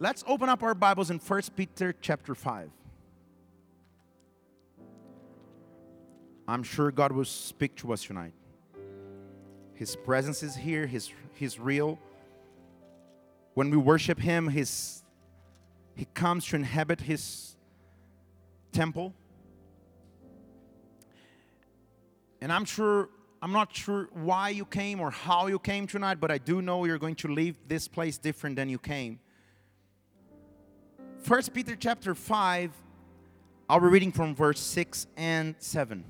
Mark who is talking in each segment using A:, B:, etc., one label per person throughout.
A: Let's open up our Bibles in 1 Peter chapter 5. I'm sure God will speak to us tonight. His presence is here, His, He's real. When we worship Him, His, He comes to inhabit His temple. And I'm sure, I'm not sure why you came or how you came tonight, but I do know you're going to leave this place different than you came. First Peter chapter 5, I'll be reading from verse 6 and 7.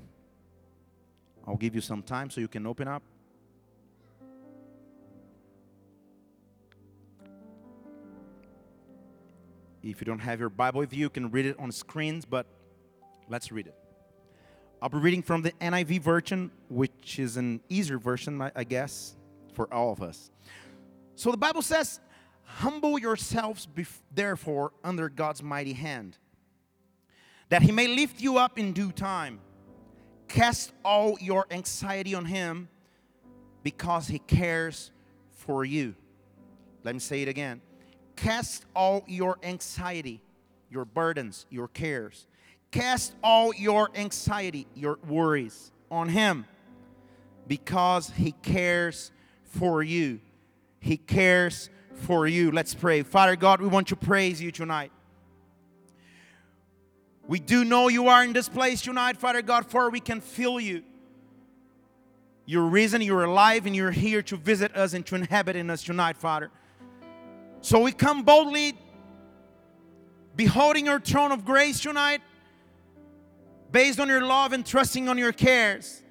A: I'll give you some time so you can open up. If you don't have your Bible with you, you can read it on screens, but let's read it. I'll be reading from the NIV version, which is an easier version, I guess, for all of us. So the Bible says, Humble yourselves, therefore, under God's mighty hand, that he may lift you up in due time. Cast all your anxiety on him because he cares for you. Let me say it again. Cast all your anxiety, your burdens, your cares. Cast all your anxiety, your worries on him because he cares for you. He cares for you. Let's pray. Father God, we want to praise you tonight. We do know you are in this place tonight, Father God, for we can feel you. You're risen, you're alive, and you're here to visit us and to inhabit in us tonight, Father. So we come boldly, beholding your throne of grace tonight, based on your love and trusting on your cares.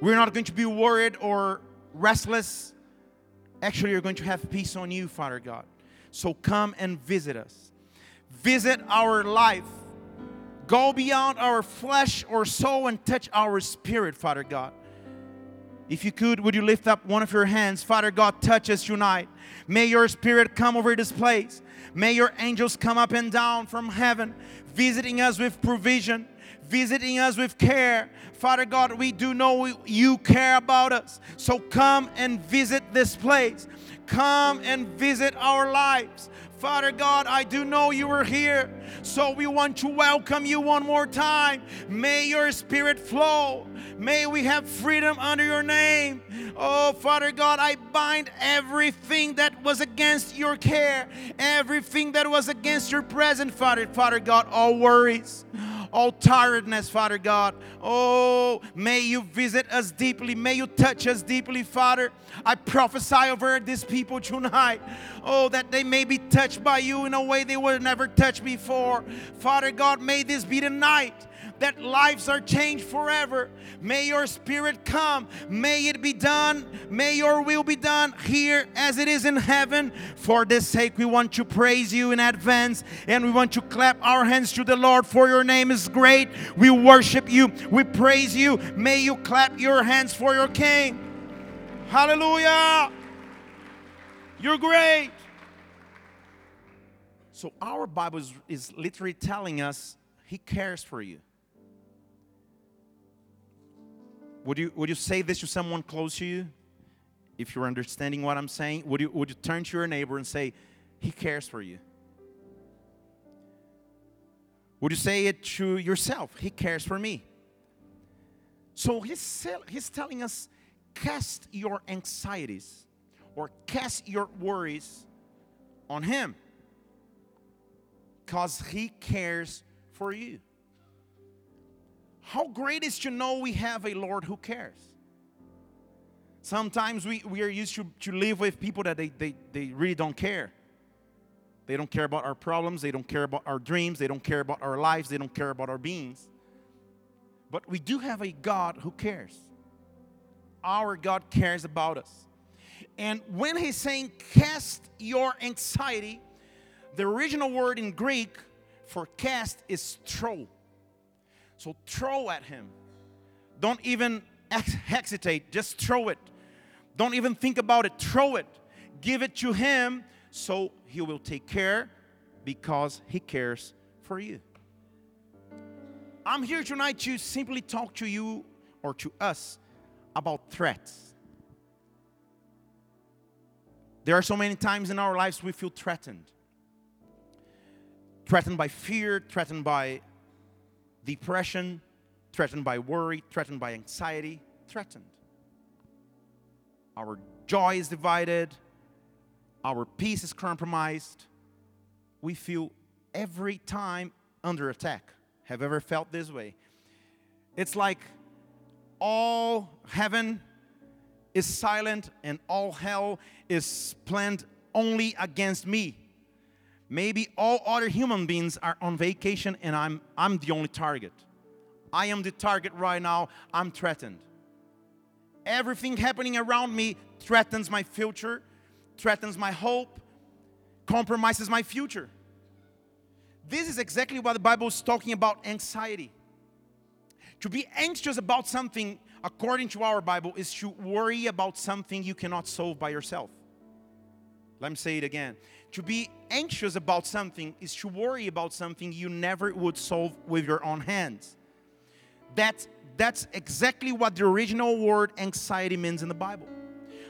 A: We're not going to be worried or restless. Actually, you're going to have peace on you, Father God. So come and visit us. Visit our life. Go beyond our flesh or soul and touch our spirit, Father God. If you could, would you lift up one of your hands? Father God, touch us tonight. May your spirit come over this place. May your angels come up and down from heaven, visiting us with provision, visiting us with care. Father God, we do know you care about us. So come and visit this place. Come and visit our lives. Father God, I do know you are here. So we want to welcome you one more time. May your spirit flow. May we have freedom under your name. Oh, Father God, I bind everything that was against your care, everything that was against your presence, Father. Father God, all worries all tiredness, Father God. Oh, may you visit us deeply. May you touch us deeply, Father. I prophesy over these people tonight. Oh, that they may be touched by you in a way they were never touched before. Father God, may this be the night that lives are changed forever. May your spirit come. May it be done. May your will be done here as it is in heaven. For this sake, we want to praise you in advance and we want to clap our hands to the Lord, for your name is great. We worship you. We praise you. May you clap your hands for your King. Hallelujah. You're great. So, our Bible is, is literally telling us He cares for you. Would you, would you say this to someone close to you? If you're understanding what I'm saying, would you, would you turn to your neighbor and say, He cares for you? Would you say it to yourself? He cares for me. So he's, he's telling us cast your anxieties or cast your worries on Him because He cares for you. How great is to know we have a Lord who cares. Sometimes we, we are used to, to live with people that they, they, they really don't care. They don't care about our problems, they don't care about our dreams, they don't care about our lives, they don't care about our beings. But we do have a God who cares. Our God cares about us. And when he's saying cast your anxiety, the original word in Greek for cast is throw. So throw at him. Don't even hesitate, just throw it. Don't even think about it, throw it. Give it to him so he will take care because he cares for you. I'm here tonight to simply talk to you or to us about threats. There are so many times in our lives we feel threatened. Threatened by fear, threatened by depression, threatened by worry, threatened by anxiety, threatened. Our joy is divided, our peace is compromised. We feel every time under attack. Have ever felt this way? It's like all heaven is silent and all hell is planned only against me. Maybe all other human beings are on vacation and I'm, I'm the only target. I am the target right now. I'm threatened. Everything happening around me threatens my future, threatens my hope, compromises my future. This is exactly what the Bible is talking about anxiety. To be anxious about something, according to our Bible, is to worry about something you cannot solve by yourself. Let me say it again. To be anxious about something is to worry about something you never would solve with your own hands. That's, that's exactly what the original word anxiety means in the Bible.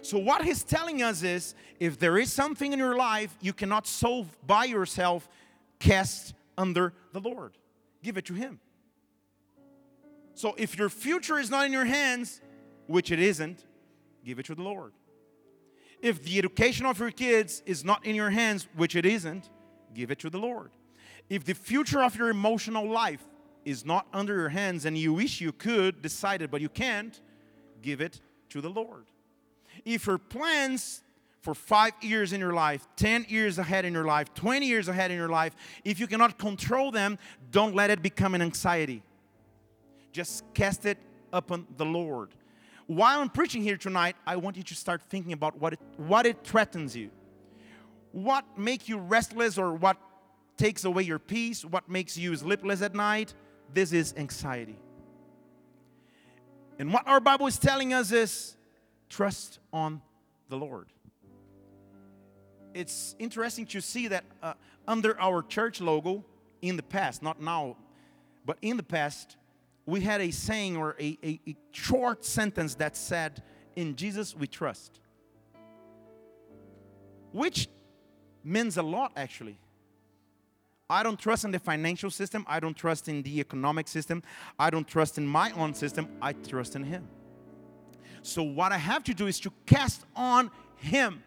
A: So, what he's telling us is if there is something in your life you cannot solve by yourself, cast under the Lord. Give it to Him. So if your future is not in your hands, which it isn't, give it to the Lord. If the education of your kids is not in your hands, which it isn't, give it to the Lord. If the future of your emotional life is not under your hands and you wish you could decide it, but you can't, give it to the Lord. If your plans for five years in your life, 10 years ahead in your life, 20 years ahead in your life, if you cannot control them, don't let it become an anxiety. Just cast it upon the Lord. While I'm preaching here tonight, I want you to start thinking about what it, what it threatens you. What makes you restless or what takes away your peace, what makes you sleepless at night. This is anxiety. And what our Bible is telling us is trust on the Lord. It's interesting to see that uh, under our church logo in the past, not now, but in the past, we had a saying or a, a, a short sentence that said, In Jesus we trust. Which means a lot actually. I don't trust in the financial system. I don't trust in the economic system. I don't trust in my own system. I trust in Him. So, what I have to do is to cast on Him,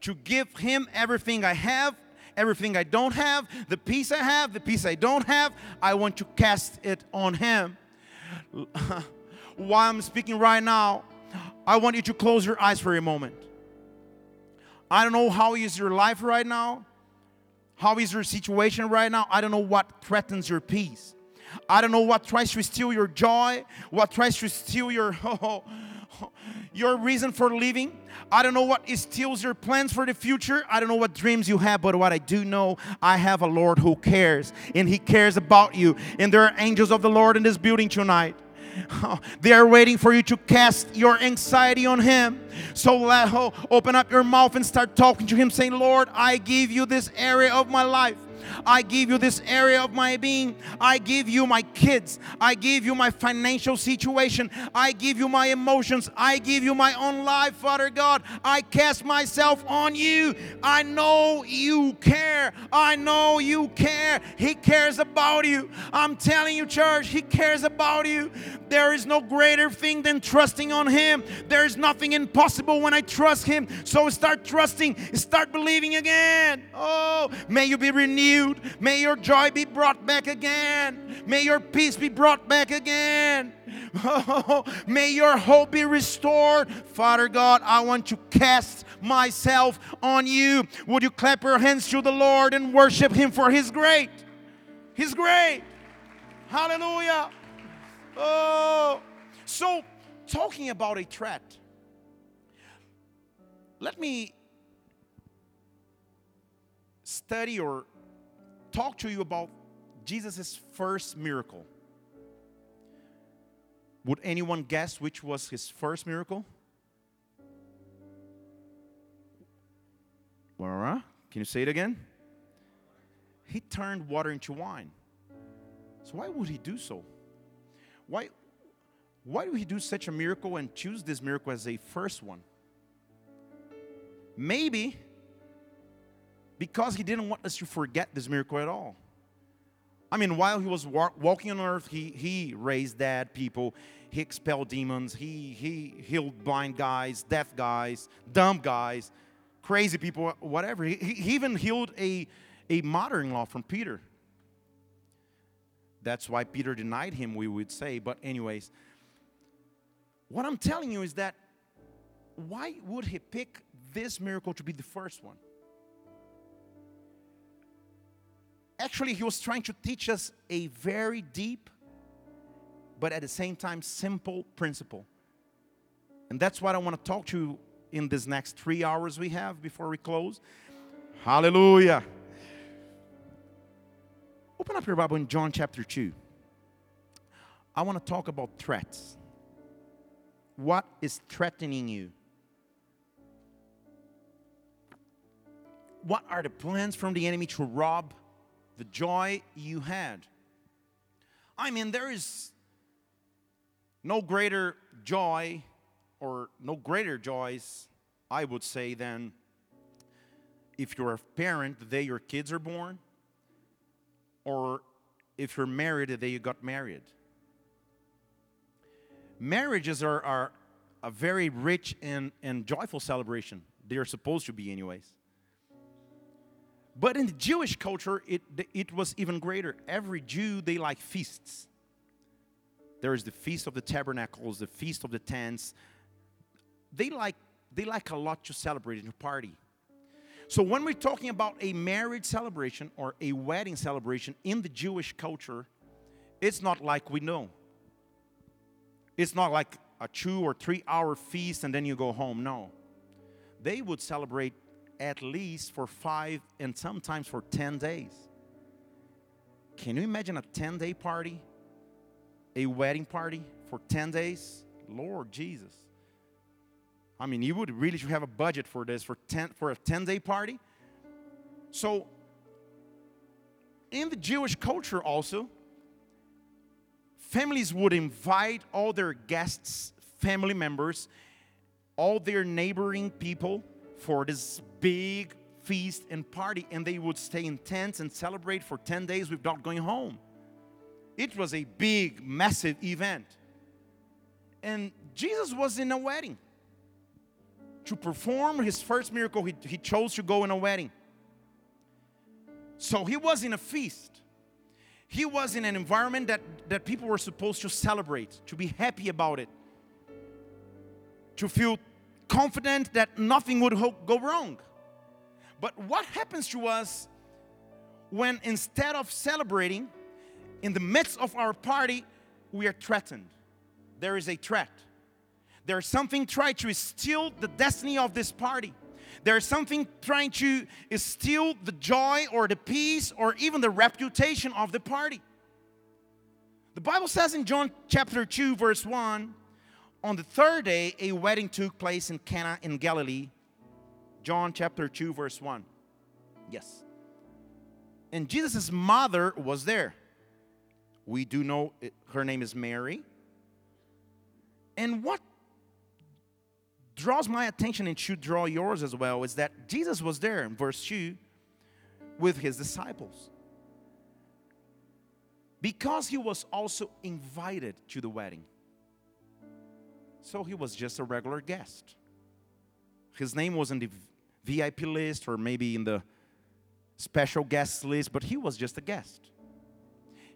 A: to give Him everything I have, everything I don't have, the peace I have, the peace I don't have. I want to cast it on Him. While I'm speaking right now, I want you to close your eyes for a moment. I don't know how is your life right now. How is your situation right now? I don't know what threatens your peace. I don't know what tries to steal your joy, what tries to steal your your reason for living. I don't know what steals your plans for the future. I don't know what dreams you have, but what I do know, I have a Lord who cares, and He cares about you. And there are angels of the Lord in this building tonight. They are waiting for you to cast your anxiety on Him. So let open up your mouth and start talking to Him, saying, Lord, I give you this area of my life. I give you this area of my being. I give you my kids. I give you my financial situation. I give you my emotions. I give you my own life, Father God. I cast myself on you. I know you care. I know you care. He cares about you. I'm telling you, church, He cares about you. There is no greater thing than trusting on Him. There is nothing impossible when I trust Him. So start trusting, start believing again. Oh, may you be renewed renewed. May your joy be brought back again. May your peace be brought back again. Oh, may your hope be restored. Father God, I want to cast myself on you. Would you clap your hands to the Lord and worship Him for His great? He's great. Hallelujah. Oh, so talking about a threat, let me study or talk to you about Jesus' first miracle. Would anyone guess which was his first miracle? Can you say it again? He turned water into wine. So why would he do so? Why why would he do such a miracle and choose this miracle as a first one? Maybe because he didn't want us to forget this miracle at all. I mean, while he was wa- walking on earth, he, he raised dead people, he expelled demons, he, he healed blind guys, deaf guys, dumb guys, crazy people, whatever. He, he even healed a, a mother in law from Peter. That's why Peter denied him, we would say. But, anyways, what I'm telling you is that why would he pick this miracle to be the first one? Actually, he was trying to teach us a very deep, but at the same time, simple principle. And that's what I want to talk to you in this next three hours we have before we close. Hallelujah. Open up your Bible in John chapter 2. I want to talk about threats. What is threatening you? What are the plans from the enemy to rob the joy you had? I mean, there is no greater joy or no greater joys, I would say, than if you're a parent the day your kids are born, or if you're married the day you got married. Marriages are, are a very rich and, and joyful celebration. They are supposed to be, anyways. But in the Jewish culture, it, it was even greater. Every Jew, they like feasts. There is the Feast of the Tabernacles, the Feast of the Tents. They like, they like a lot to celebrate and to party. So when we're talking about a marriage celebration or a wedding celebration in the Jewish culture, it's not like we know. It's not like a two or three hour feast and then you go home. No. They would celebrate at least for five and sometimes for 10 days. Can you imagine a 10 day party? A wedding party for 10 days? Lord Jesus. I mean, you would really should have a budget for this for 10 for a 10 day party. So in the Jewish culture also, families would invite all their guests, family members, all their neighboring people for this big feast and party, and they would stay in tents and celebrate for 10 days without going home. It was a big, massive event. And Jesus was in a wedding. To perform his first miracle, he, he chose to go in a wedding. So he was in a feast. He was in an environment that, that people were supposed to celebrate, to be happy about it, to feel confident that nothing would go wrong. But what happens to us when instead of celebrating, in the midst of our party, we are threatened? There is a threat. There's something trying to steal the destiny of this party. There's something trying to steal the joy or the peace or even the reputation of the party. The Bible says in John chapter 2, verse 1 on the third day, a wedding took place in Cana in Galilee. John chapter 2, verse 1. Yes. And Jesus' mother was there. We do know it, her name is Mary. And what draws my attention and should draw yours as well is that Jesus was there in verse 2 with his disciples. Because he was also invited to the wedding. So he was just a regular guest. His name was in the VIP list or maybe in the special guest list, but he was just a guest.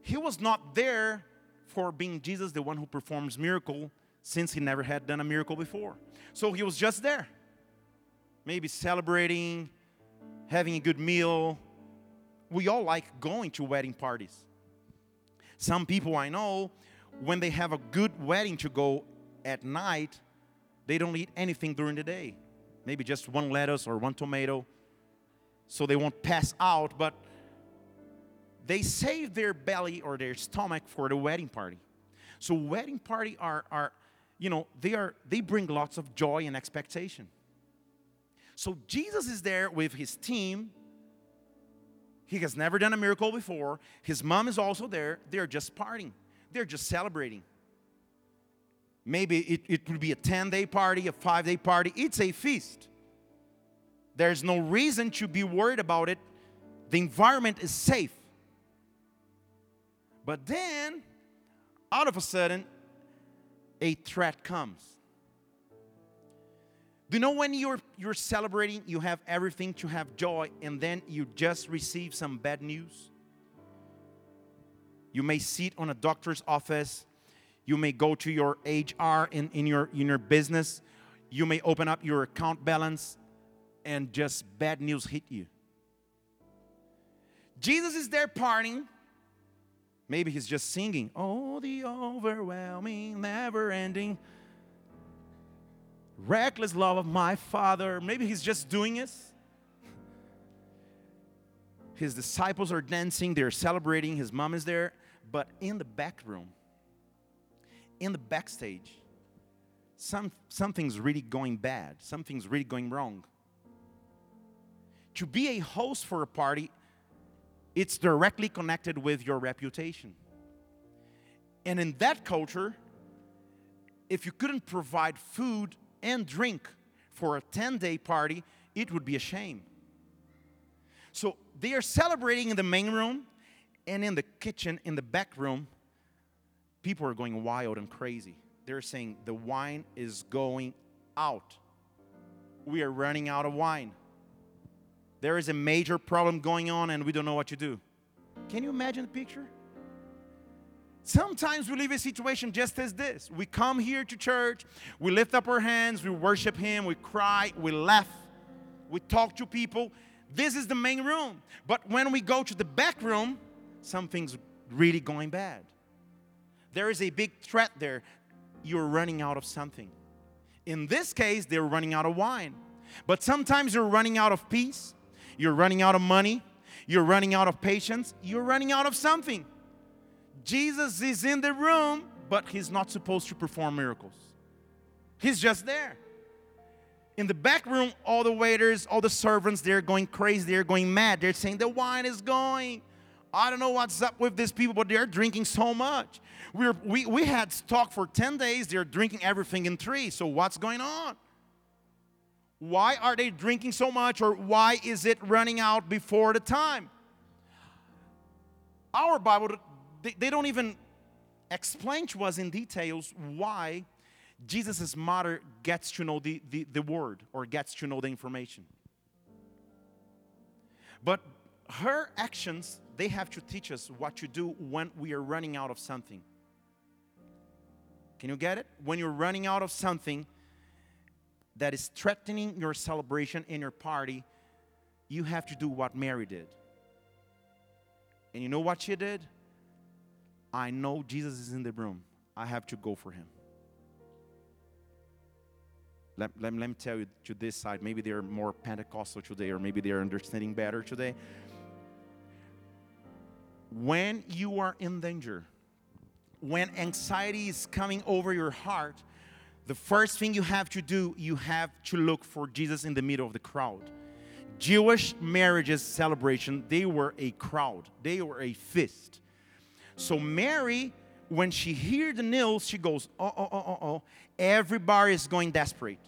A: He was not there for being Jesus, the one who performs miracle, since he never had done a miracle before. So he was just there, maybe celebrating, having a good meal. We all like going to wedding parties. Some people I know, when they have a good wedding to go at night, they don't eat anything during the day. Maybe just one lettuce or one tomato so they won't pass out, but they save their belly or their stomach for the wedding party. So wedding party are, are you know, they are they bring lots of joy and expectation. So Jesus is there with his team. He has never done a miracle before. His mom is also there. They're just partying. They're just celebrating. Maybe it, it would be a 10 day party, a five day party. It's a feast. There's no reason to be worried about it. The environment is safe. But then, out of a sudden, a threat comes. Do you know when you're you're celebrating, you have everything to have joy, and then you just receive some bad news? You may sit on a doctor's office, you may go to your HR in, in your in your business, you may open up your account balance, and just bad news hit you. Jesus is there partying. Maybe he's just singing, Oh, the overwhelming, never ending reckless love of my father. Maybe he's just doing this. His disciples are dancing, they're celebrating, his mom is there. But in the back room, in the backstage, some, something's really going bad, something's really going wrong. To be a host for a party, it's directly connected with your reputation. And in that culture, if you couldn't provide food and drink for a 10 day party, it would be a shame. So they are celebrating in the main room and in the kitchen, in the back room, people are going wild and crazy. They're saying the wine is going out. We are running out of wine. There is a major problem going on and we don't know what to do. Can you imagine the picture? Sometimes we live in a situation just as this. We come here to church, we lift up our hands, we worship Him, we cry, we laugh, we talk to people. This is the main room. But when we go to the back room, something's really going bad. There is a big threat there. You're running out of something. In this case, they're running out of wine. But sometimes you're running out of peace, you're running out of money, you're running out of patience, you're running out of something. Jesus is in the room, but he's not supposed to perform miracles. He's just there. In the back room, all the waiters, all the servants, they're going crazy, they're going mad. They're saying, The wine is going. I don't know what's up with these people, but they're drinking so much. We're, we, we had stock for 10 days, they're drinking everything in three. So, what's going on? Why are they drinking so much, or why is it running out before the time? Our Bible they, they don't even explain to us in details why Jesus' mother gets to know the, the, the word or gets to know the information. But her actions, they have to teach us what to do when we are running out of something. Can you get it? When you're running out of something that is threatening your celebration in your party, you have to do what Mary did. And you know what she did? I know Jesus is in the room. I have to go for him. Let, let, let me tell you to this side, maybe they're more Pentecostal today, or maybe they're understanding better today. When you are in danger, when anxiety is coming over your heart, the first thing you have to do, you have to look for Jesus in the middle of the crowd. Jewish marriages celebration, they were a crowd, they were a feast. So Mary, when she hears the news, she goes, oh, oh, oh, oh, oh. Everybody is going desperate.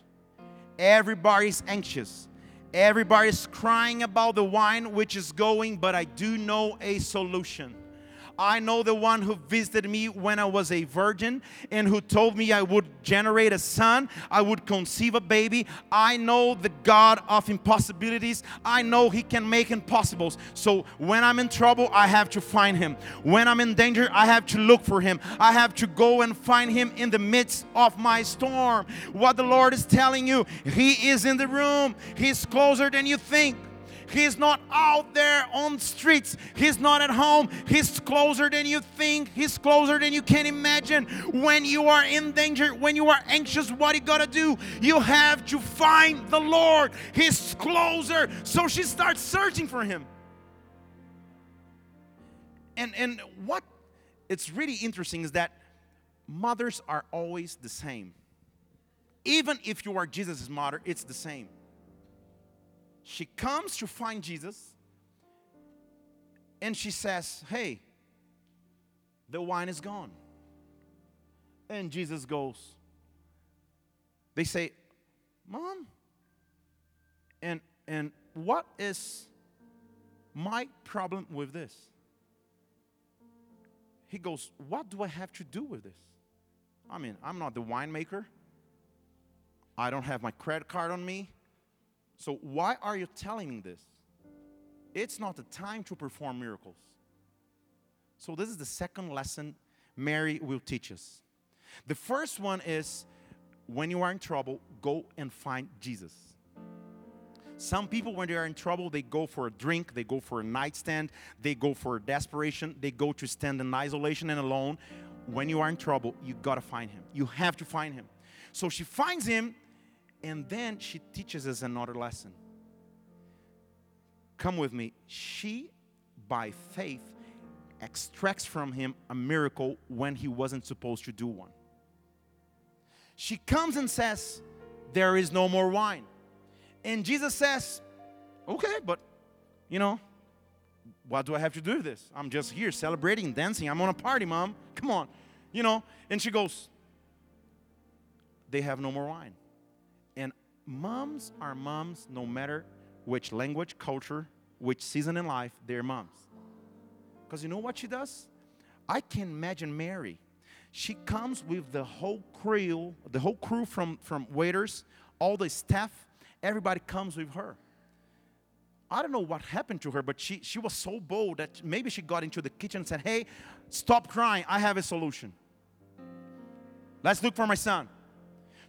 A: Everybody is anxious. Everybody is crying about the wine which is going, but I do know a solution. I know the one who visited me when I was a virgin and who told me I would generate a son, I would conceive a baby. I know the God of impossibilities. I know He can make impossibles. So when I'm in trouble, I have to find Him. When I'm in danger, I have to look for Him. I have to go and find Him in the midst of my storm. What the Lord is telling you, He is in the room, He's closer than you think. He's not out there on streets. He's not at home. He's closer than you think. He's closer than you can imagine. When you are in danger, when you are anxious, what you gotta do? You have to find the Lord. He's closer. So she starts searching for him. And and what it's really interesting is that mothers are always the same. Even if you are Jesus' mother, it's the same. She comes to find Jesus and she says, Hey, the wine is gone. And Jesus goes, They say, Mom. And And what is my problem with this? He goes, What do I have to do with this? I mean, I'm not the winemaker. I don't have my credit card on me. So why are you telling me this? It's not the time to perform miracles. So this is the second lesson Mary will teach us. The first one is when you are in trouble, go and find Jesus. Some people, when they are in trouble, they go for a drink, they go for a nightstand, they go for desperation, they go to stand in isolation and alone. When you are in trouble, you gotta find him. You have to find him. So she finds him, and then she teaches us another lesson. Come with me. She, by faith, extracts from him a miracle when he wasn't supposed to do one. She comes and says, There is no more wine. And Jesus says, Okay, but you know, what do I have to do with this? I'm just here celebrating, dancing. I'm on a party, mom. Come on. You know, and she goes, They have no more wine. Moms are moms no matter which language, culture, which season in life, they're moms. Because you know what she does? I can imagine Mary. She comes with the whole crew, the whole crew from, from waiters, all the staff, everybody comes with her. I don't know what happened to her, but she, she was so bold that maybe she got into the kitchen and said, Hey, stop crying. I have a solution. Let's look for my son.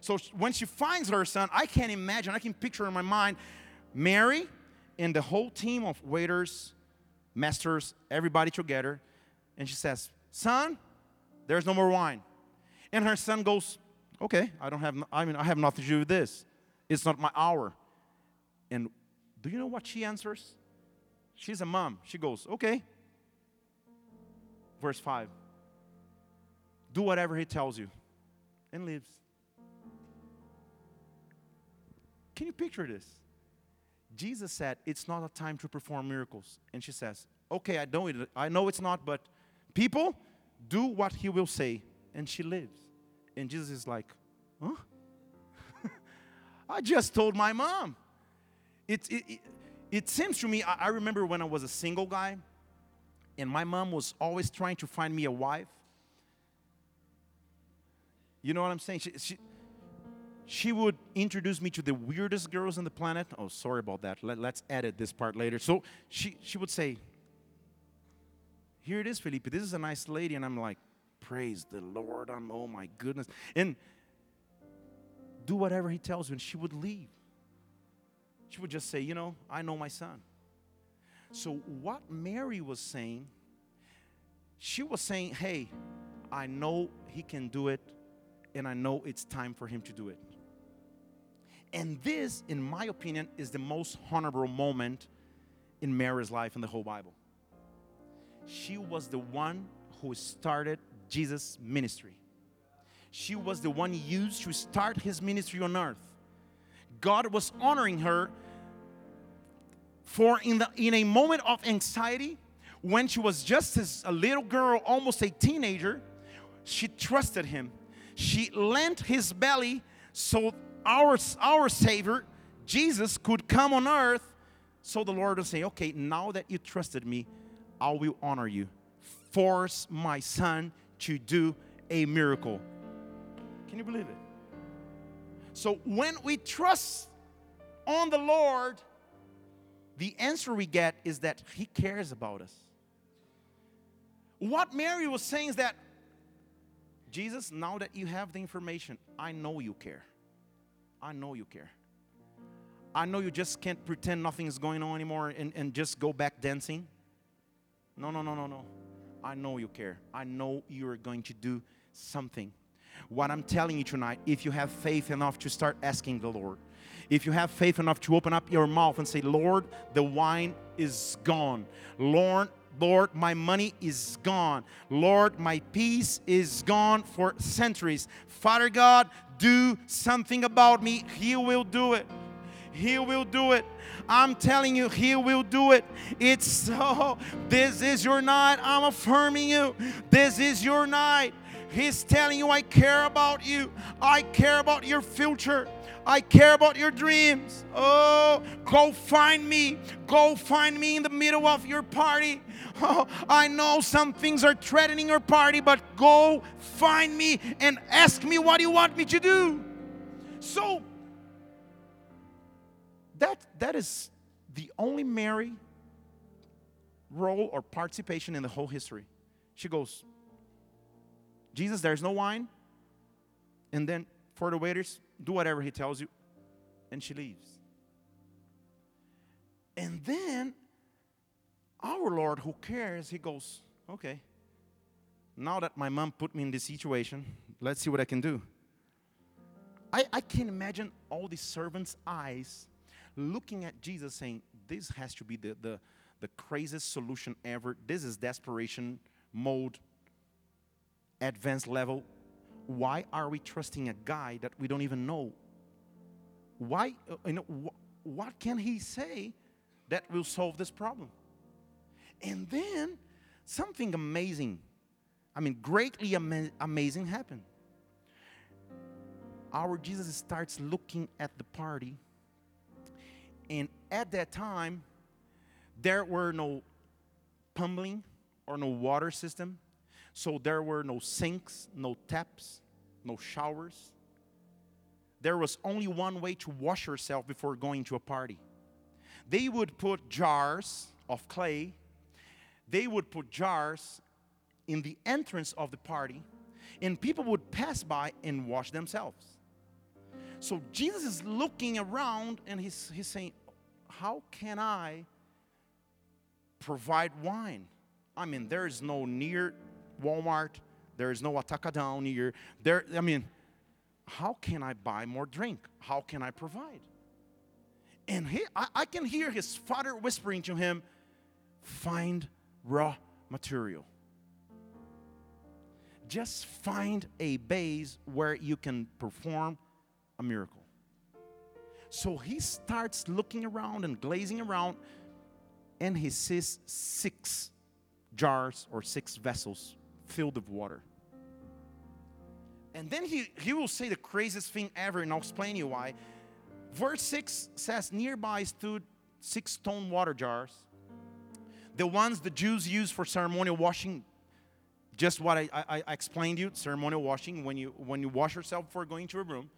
A: So when she finds her son, I can't imagine, I can picture in my mind Mary and the whole team of waiters, masters, everybody together. And she says, Son, there's no more wine. And her son goes, Okay, I don't have, I mean, I have nothing to do with this. It's not my hour. And do you know what she answers? She's a mom. She goes, Okay. Verse 5 Do whatever he tells you and leaves. Can you picture this? Jesus said, It's not a time to perform miracles. And she says, Okay, I know, it, I know it's not, but people, do what he will say. And she lives. And Jesus is like, Huh? I just told my mom. It, it, it, it seems to me, I, I remember when I was a single guy, and my mom was always trying to find me a wife. You know what I'm saying? She, she, she would introduce me to the weirdest girls on the planet. Oh, sorry about that. Let, us edit this part later. So she, she would say, Here it is, Felipe. This is a nice lady. And I'm like, Praise the Lord. I'm, oh my goodness. And do whatever he tells you. And she would leave. She would just say, You know, I know my son. So what Mary was saying, she was saying, Hey, I know he can do it, and I know it's time for him to do it. And this, in my opinion, is the most honorable moment in Mary's life in the whole Bible. She was the one who started Jesus' ministry. She was the one used to start his ministry on earth. God was honoring her for in, the, in a moment of anxiety, when she was just as a little girl, almost a teenager, she trusted him. She lent his belly so our, our Savior, Jesus, could come on earth. So the Lord will say, Okay, now that you trusted me, I will honor you. Force my son to do a miracle. Can you believe it? So when we trust on the Lord, the answer we get is that He cares about us. What Mary was saying is that, Jesus, now that you have the information, I know you care. I know you care. I know you just can't pretend nothing is going on anymore and, and just go back dancing. No, no, no, no, no. I know you care. I know you're going to do something. What I'm telling you tonight, if you have faith enough to start asking the Lord, if you have faith enough to open up your mouth and say, Lord, the wine is gone. Lord, Lord, my money is gone. Lord, my peace is gone for centuries. Father God, do something about me. He will do it. He will do it. I'm telling you, He will do it. It's so, this is your night. I'm affirming you. This is your night. He's telling you, I care about you. I care about your future. I care about your dreams. Oh, go find me. Go find me in the middle of your party. Oh, I know some things are threatening your party, but go find me and ask me what you want me to do. So, that, that is the only Mary role or participation in the whole history. She goes, Jesus, there's no wine. And then for the waiters, do whatever he tells you. And she leaves. And then our Lord, who cares, he goes, okay, now that my mom put me in this situation, let's see what I can do. I, I can imagine all the servants' eyes looking at Jesus saying, This has to be the, the, the craziest solution ever. This is desperation mode, advanced level. Why are we trusting a guy that we don't even know? Why, uh, you know, wh- what can he say that will solve this problem? And then something amazing, I mean, greatly ama- amazing happened. Our Jesus starts looking at the party, and at that time, there were no pumping or no water system. So there were no sinks, no taps, no showers. There was only one way to wash yourself before going to a party. They would put jars of clay, they would put jars in the entrance of the party, and people would pass by and wash themselves. So Jesus is looking around and he's, he's saying, How can I provide wine. I mean, there is no near Walmart, there is no Atacadão here. there. I mean, how can I buy more drink? How can I provide? And he, I, I can hear his father whispering to him, find raw material. Just find a base where you can perform a miracle. So he starts looking around and glazing around and he sees six jars or six vessels filled with water. And then he, he will say the craziest thing ever, and I'll explain you why. Verse 6 says, Nearby stood six stone water jars, the ones the Jews use for ceremonial washing. Just what I, I, I explained you, ceremonial washing, when you when you wash yourself before going to a room.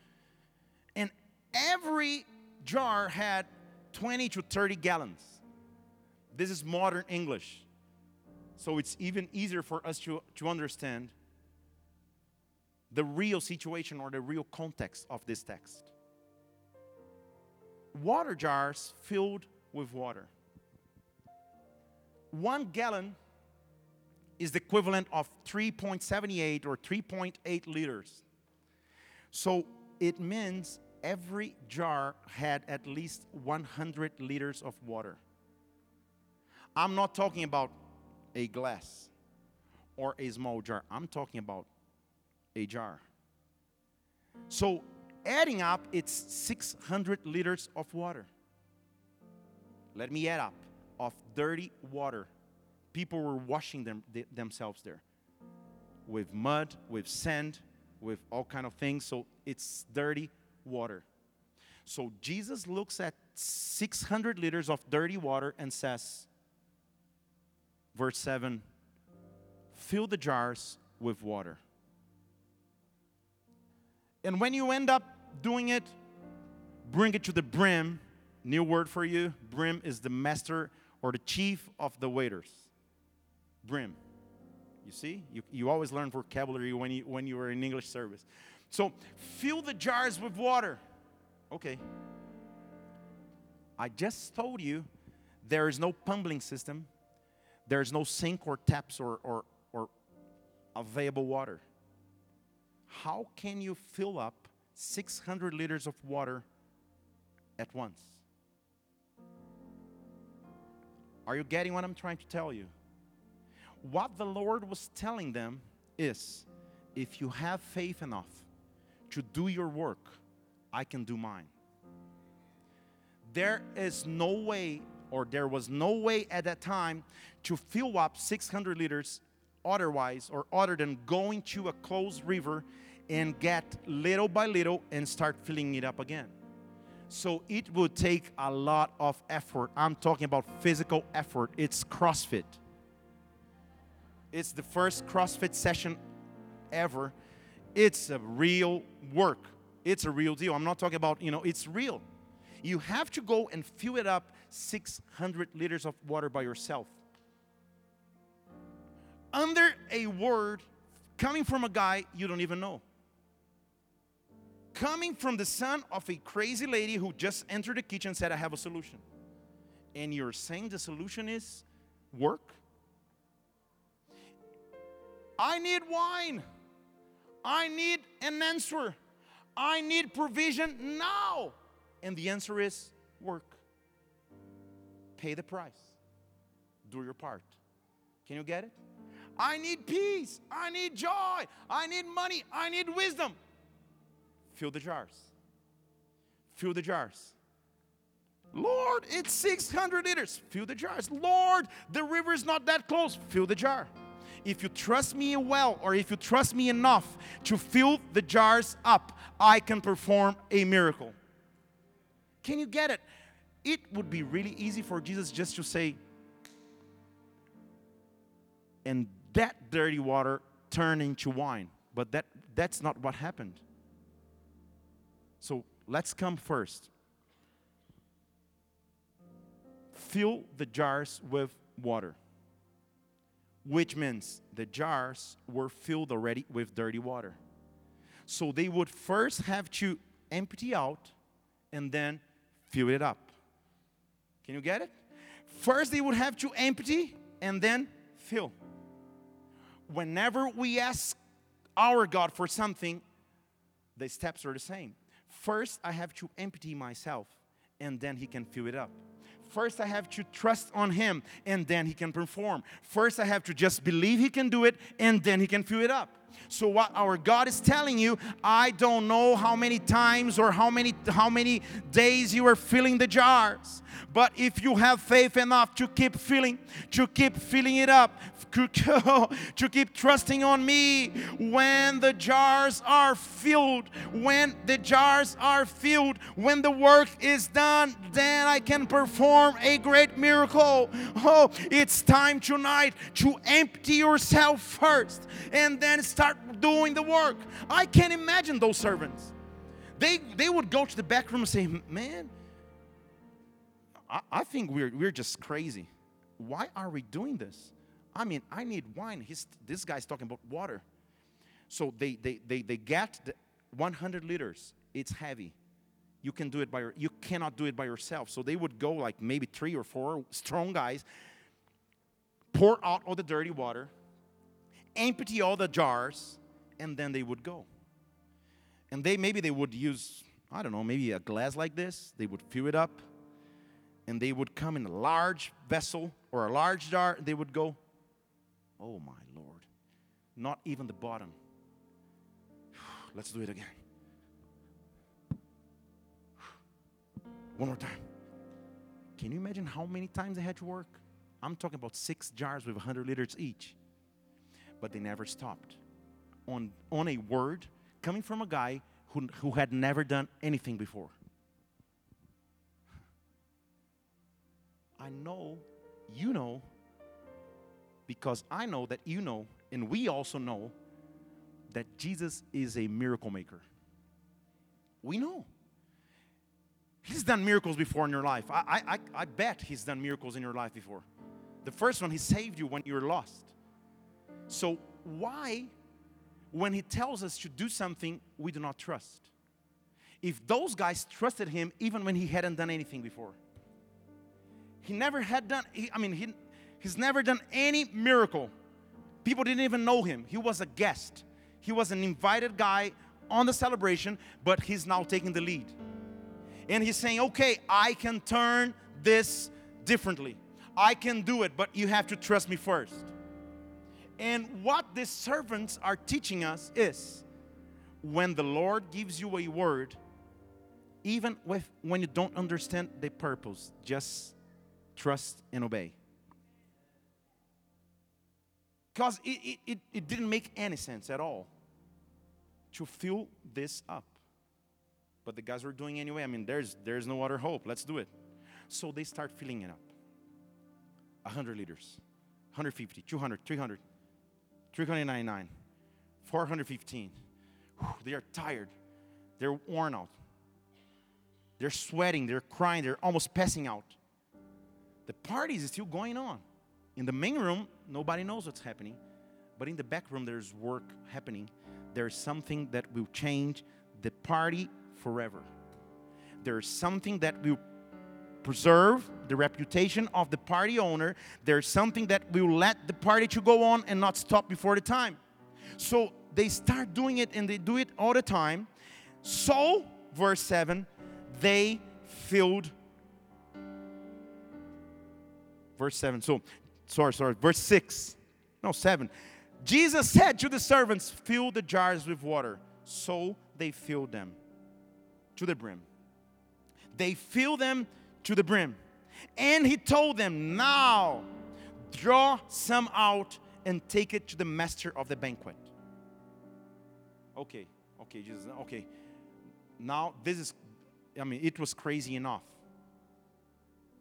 A: And every jar had 20 to 30 gallons. This is modern English. So it's even easier for us to, to understand the real situation or the real context of this text. Water jars filled with water. One gallon is the equivalent of 3.78 or 3.8 liters. So it means every jar had at least 100 liters of water. I'm not talking about a glass or a small jar. I'm talking about a jar. So, adding up, it's 600 liters of water. Let me add up of dirty water. People were washing them, th- themselves there with mud, with sand, with all kind of things. So it's dirty water. So Jesus looks at 600 liters of dirty water and says, verse 7 fill the jars with water. And when you end up doing it, bring it to the brim. New word for you brim is the master or the chief of the waiters. Brim. You see? You, you always learn vocabulary when you, when you are in English service. So fill the jars with water. Okay. I just told you there is no pumping system there's no sink or taps or, or, or available water. How can you fill up 600 liters of water at once? Are you getting what I'm trying to tell you? What the Lord was telling them is if you have faith enough to do your work, I can do mine. There is no way or there was no way at that time to fill up 600 liters otherwise or other than going to a closed river and get little by little and start filling it up again. So it would take a lot of effort. I'm talking about physical effort. It's CrossFit. It's the first CrossFit session ever. It's a real work. It's a real deal. I'm not talking about, you know, it's real. You have to go and fill it up 600 liters of water by yourself. Under a word coming from a guy you don't even know. Coming from the son of a crazy lady who just entered the kitchen and said, I have a solution. And you're saying the solution is work? I need wine. I need an answer. I need provision now. And the answer is work. Pay the price. Do your part. Can you get it? I need peace. I need joy. I need money. I need wisdom. Fill the jars. Fill the jars. Lord, it's 600 liters. Fill the jars. Lord, the river is not that close. Fill the jar. If you trust me well, or if you trust me enough to fill the jars up, I can perform a miracle. Can you get it? It would be really easy for Jesus just to say, and that dirty water turned into wine. But that, that's not what happened. So let's come first. Fill the jars with water, which means the jars were filled already with dirty water. So they would first have to empty out and then fill it up. Can you get it? First, they would have to empty and then fill. Whenever we ask our God for something, the steps are the same. First, I have to empty myself, and then He can fill it up. First, I have to trust on Him, and then He can perform. First, I have to just believe He can do it, and then He can fill it up. So what our God is telling you, I don't know how many times or how many how many days you are filling the jars. But if you have faith enough to keep filling, to keep filling it up, to keep trusting on me when the jars are filled, when the jars are filled, when the work is done, then I can perform a great miracle. Oh, it's time tonight to empty yourself first and then start doing the work. I can't imagine those servants. They, they would go to the back room and say, Man, I, I think we're, we're just crazy. Why are we doing this? I mean, I need wine. He's, this guy's talking about water. So they, they, they, they get the 100 liters. It's heavy. You can do it by you cannot do it by yourself. So they would go like maybe three or four strong guys, pour out all the dirty water, empty all the jars, and then they would go. And they maybe they would use, I don't know, maybe a glass like this. They would fill it up, and they would come in a large vessel or a large jar. They would go, Oh my Lord, not even the bottom. Let's do it again. One more time. Can you imagine how many times they had to work? I'm talking about six jars with 100 liters each. But they never stopped on, on a word coming from a guy who, who had never done anything before. I know you know because I know that you know, and we also know that Jesus is a miracle maker. We know. He's done miracles before in your life. I, I, I bet He's done miracles in your life before. The first one, He saved you when you were lost. So, why, when He tells us to do something, we do not trust? If those guys trusted Him even when He hadn't done anything before, He never had done, he, I mean, he, He's never done any miracle. People didn't even know Him. He was a guest, He was an invited guy on the celebration, but He's now taking the lead and he's saying, okay, I can turn this differently. I can do it, but you have to trust me first. And what these servants are teaching us is when the Lord gives you a word, even with, when you don't understand the purpose, just trust and obey. Because it, it, it, didn't make any sense at all to fill this up. But the guys were doing anyway. I mean, there's there's no other hope. Let's do it. So they start filling it up. 100 liters, 150, 200, 300, 399, 415. Whew, they are tired. They're worn out. They're sweating, they're crying, they're almost passing out. The party is still going on. In the main room, nobody knows what's happening. But in the back room, there's work happening. There's something that will change the party forever. There's something that will preserve the reputation of the party owner. There's something that will let the party to go on and not stop before the time. So they start doing it and they do it all the time. So, verse 7, they filled. Verse 7. So, sorry, sorry. Verse 6. No, 7. Jesus said to the servants, Fill the jars with water. So they filled them to the brim. They fill them to the brim. And he told them, Now draw some out and take it to the master of the banquet. Okay, okay, Jesus, okay. Now this is, I mean, it was crazy enough.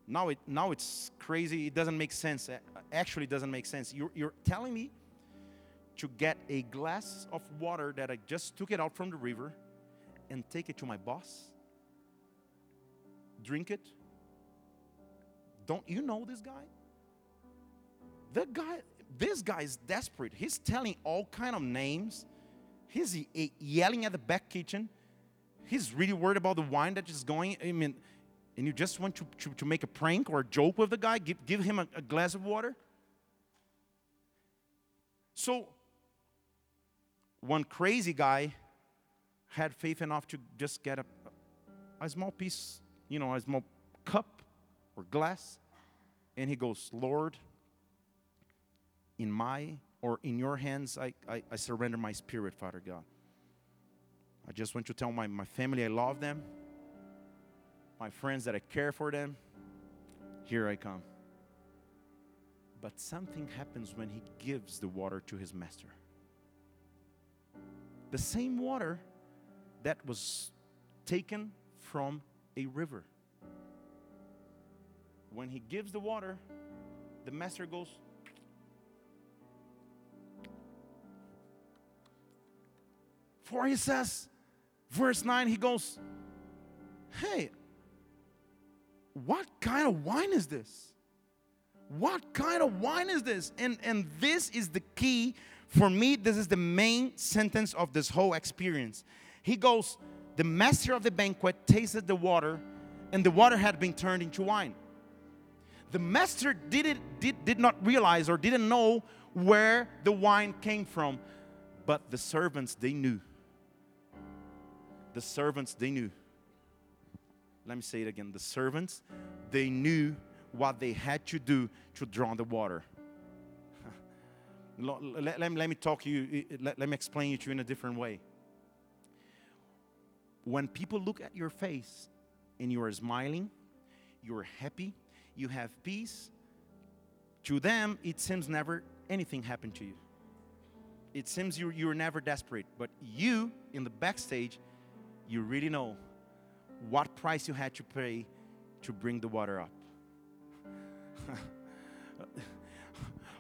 A: Now it now it's crazy. It doesn't make sense. Actually, doesn't make sense. You're, you're telling me to get a glass of water that I just took it out from the river and take it to my boss? Drink it? Don't you know this guy? The guy, this guy is desperate. He's telling all kind of names. He's yelling at the back kitchen. He's really worried about the wine that is going. I mean, and you just want to, to, to make a prank or a joke with the guy, give, give him a, a glass of water. So, one crazy guy had faith enough to just get a, a small piece, you know, a small cup or glass, and he goes, Lord, in my or in your hands, I, I, I surrender my spirit, Father God. I just want to tell my, my family I love them, my friends that I care for them. Here I come. But something happens when he gives the water to his master. The same water that was taken from a river. When he gives the water, the master goes, For he says, verse 9, he goes, Hey, what kind of wine is this? What kind of wine is this? And, and this is the key for me. This is the main sentence of this whole experience. He goes, The master of the banquet tasted the water, and the water had been turned into wine. The master didn't, did, did not realize or didn't know where the wine came from, but the servants, they knew. The servants, they knew. Let me say it again. The servants, they knew what they had to do to draw the water. let, let, let, me talk you, let, let me explain it to you in a different way when people look at your face and you are smiling, you're happy, you have peace, to them it seems never anything happened to you. It seems you, you're never desperate, but you in the backstage, you really know what price you had to pay to bring the water up.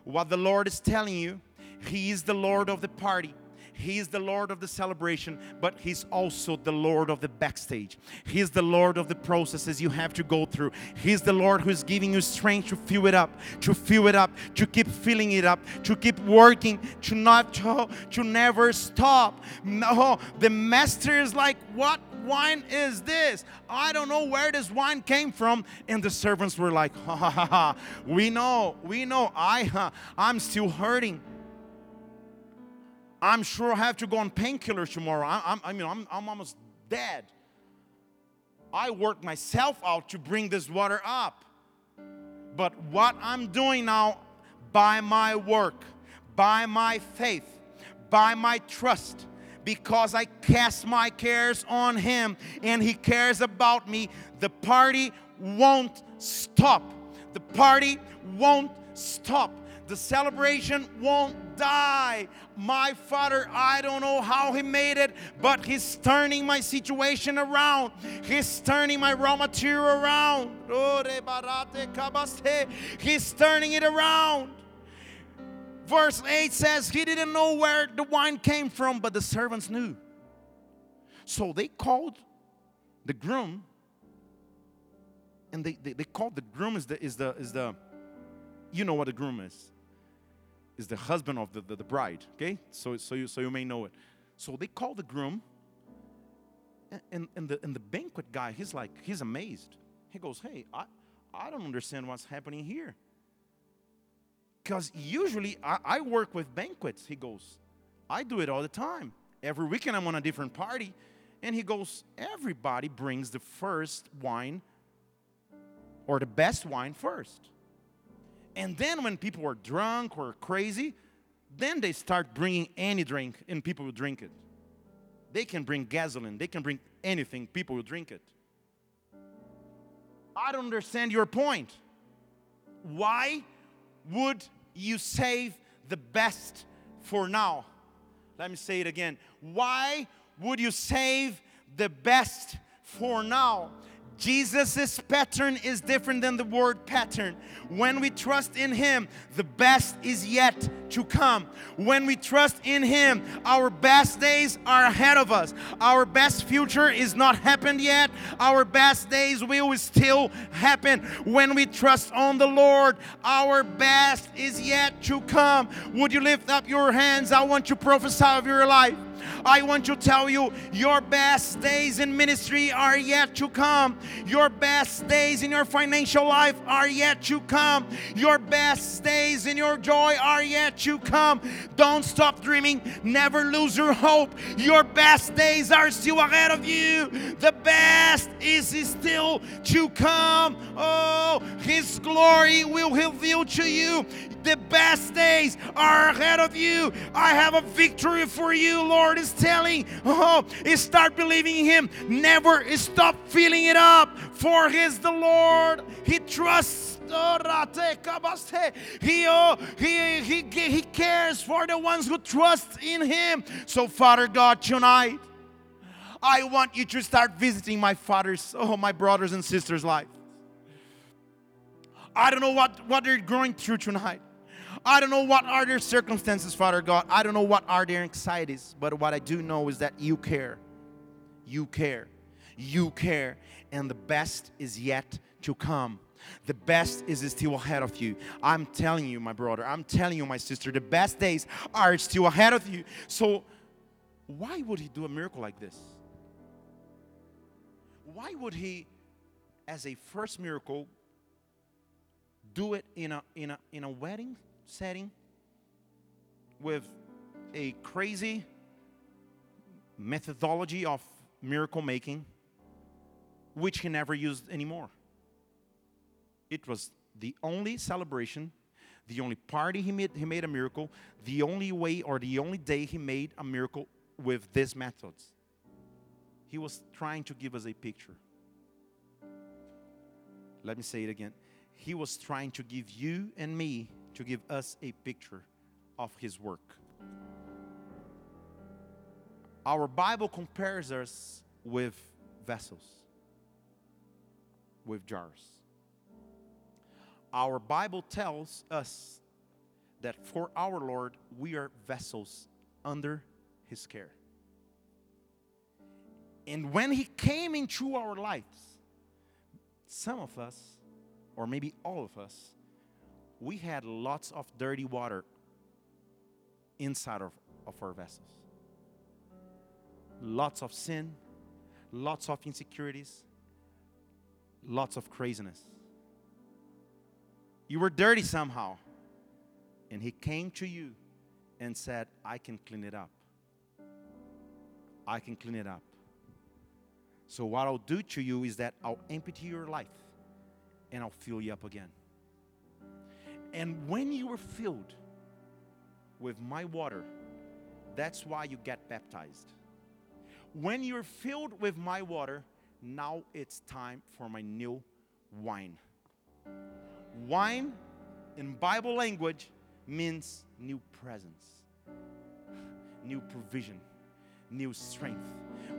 A: what the Lord is telling you, He is the Lord of the party. He's the Lord of the celebration, but He's also the Lord of the backstage. He's the Lord of the processes you have to go through. He's the Lord who's giving you strength to fill it up, to fill it up, to keep filling it up, to keep working, to not to, to never stop. No, the master is like, what wine is this? I don't know where this wine came from. And the servants were like, ha ha ha, ha. we know, we know. I, uh, I'm still hurting. I'm sure I have to go on painkillers tomorrow. I, I, mean, I'm, I'm almost dead. I worked myself out to bring this water up. But what I'm doing now, by my work, by my faith, by my trust, because I cast my cares on Him and He cares about me, the party won't stop. The party won't stop. The celebration won't die. My Father, I don't know how He made it, but He's turning my situation around. He's turning my raw material around. He's turning it around. Verse 8 says, He didn't know where the wine came from, but the servants knew. So they called the groom, and they, they, they called the groom is the, is the, is the, you know what the groom is is the husband of the, the, the, bride okay? So so you so you may know it. So they call the groom and, and the and the banquet guy he's like he's amazed. He goes hey i i don't understand what's happening here. Because usually I, I work with banquets he goes. I do it all the time. Every weekend i'm on a different party. And he goes everybody brings the first wine or the best wine first and then when people are drunk or crazy, then they start bringing any drink and people will drink it. They can bring gasoline, they can bring anything, people will drink it. I don't understand your point. Why would you save the best for now? Let me say it again. Why would you save the best for now? Jesus' pattern is different than the word pattern. When we trust in Him, the best is yet to come. When we trust in Him, our best days are ahead of us. Our best future is not happened yet. Our best days will still happen. When we trust on the Lord, our best is yet to come. Would you lift up your hands? I want to prophesy of your life. I want to tell you your best days in ministry are yet to come. Your best days in your financial life are yet to come. Your best days in your joy are yet to come. Don't stop dreaming. Never lose your hope. Your best days are still ahead of you. The best is still to come. Oh, His glory will reveal to you. The best days are ahead of you. I have a victory for you, Lord is telling. Oh, start believing Him. Never stop filling it up, for He's the Lord. He trusts. Oh, he, oh, he, he, he cares for the ones who trust in Him. So, Father God, tonight, I want you to start visiting my father's, oh, my brothers and sisters' life. I don't know what, what they're going through tonight. I don't know what are their circumstances, Father God. I don't know what are their anxieties, but what I do know is that you care. You care. You care. And the best is yet to come. The best is still ahead of you. I'm telling you, my brother, I'm telling you, my sister, the best days are still ahead of you. So, why would he do a miracle like this? Why would he, as a first miracle, do it in a, in a, in a wedding setting with a crazy methodology of miracle making, which he never used anymore. It was the only celebration, the only party he made, he made a miracle, the only way or the only day he made a miracle with these methods. He was trying to give us a picture. Let me say it again. He was trying to give you and me to give us a picture of his work. Our Bible compares us with vessels, with jars. Our Bible tells us that for our Lord, we are vessels under his care. And when he came into our lives, some of us, or maybe all of us, we had lots of dirty water inside of, of our vessels. Lots of sin, lots of insecurities, lots of craziness. You were dirty somehow. And He came to you and said, I can clean it up. I can clean it up. So, what I'll do to you is that I'll empty your life and I'll fill you up again. And when you are filled with my water, that's why you get baptized. When you're filled with my water, now it's time for my new wine. Wine in Bible language means new presence, new provision, new strength.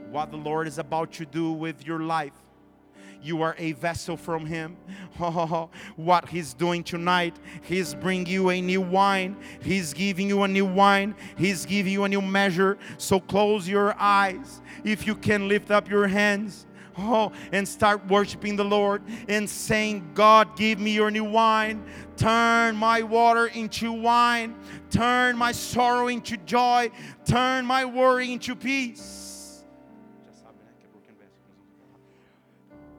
A: What the Lord is about to do with your life. You are a vessel from Him. Oh, what He's doing tonight, He's bringing you a new wine. He's giving you a new wine. He's giving you a new measure. So close your eyes. If you can lift up your hands. Oh, and start worshiping the Lord and saying, God, give me your new wine. Turn my water into wine. Turn my sorrow into joy. Turn my worry into peace.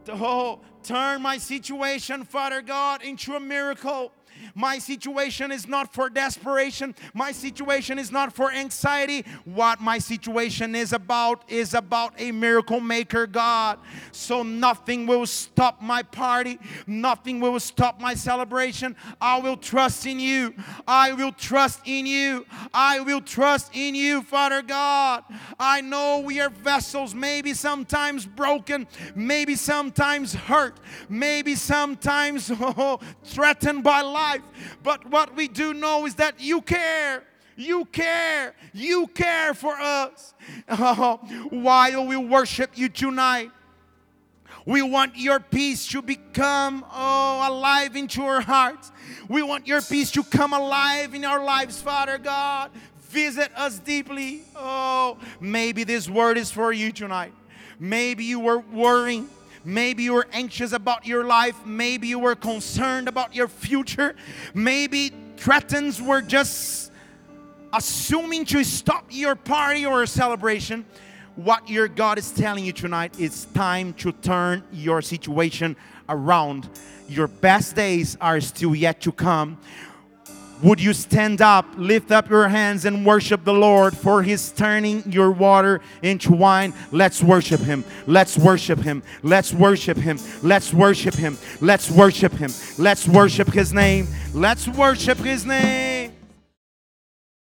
A: Oh, turn my situation, Father God, into a miracle. My situation is not for desperation. My situation is not for anxiety. What my situation is about is about a miracle maker, God. So nothing will stop my party. Nothing will stop my celebration. I will trust in you. I will trust in you. I will trust in you, Father God. I know we are vessels, maybe sometimes broken, maybe sometimes hurt, maybe sometimes oh, threatened by life. But what we do know is that you care. You care. You care for us. Oh, while we worship you tonight, we want your peace to become oh, alive into our hearts. We want your peace to come alive in our lives, Father God. Visit us deeply. Oh, maybe this word is for you tonight. Maybe you were worrying. Maybe you were anxious about your life. Maybe you were concerned about your future. Maybe threats were just assuming to stop your party or celebration. What your God is telling you tonight is time to turn your situation around. Your best days are still yet to come. Would you stand up, lift up your hands, and worship the Lord for His turning your water into wine? Let's worship Him. Let's worship Him. Let's worship Him. Let's worship Him. Let's worship Him. Let's worship His name. Let's worship His name.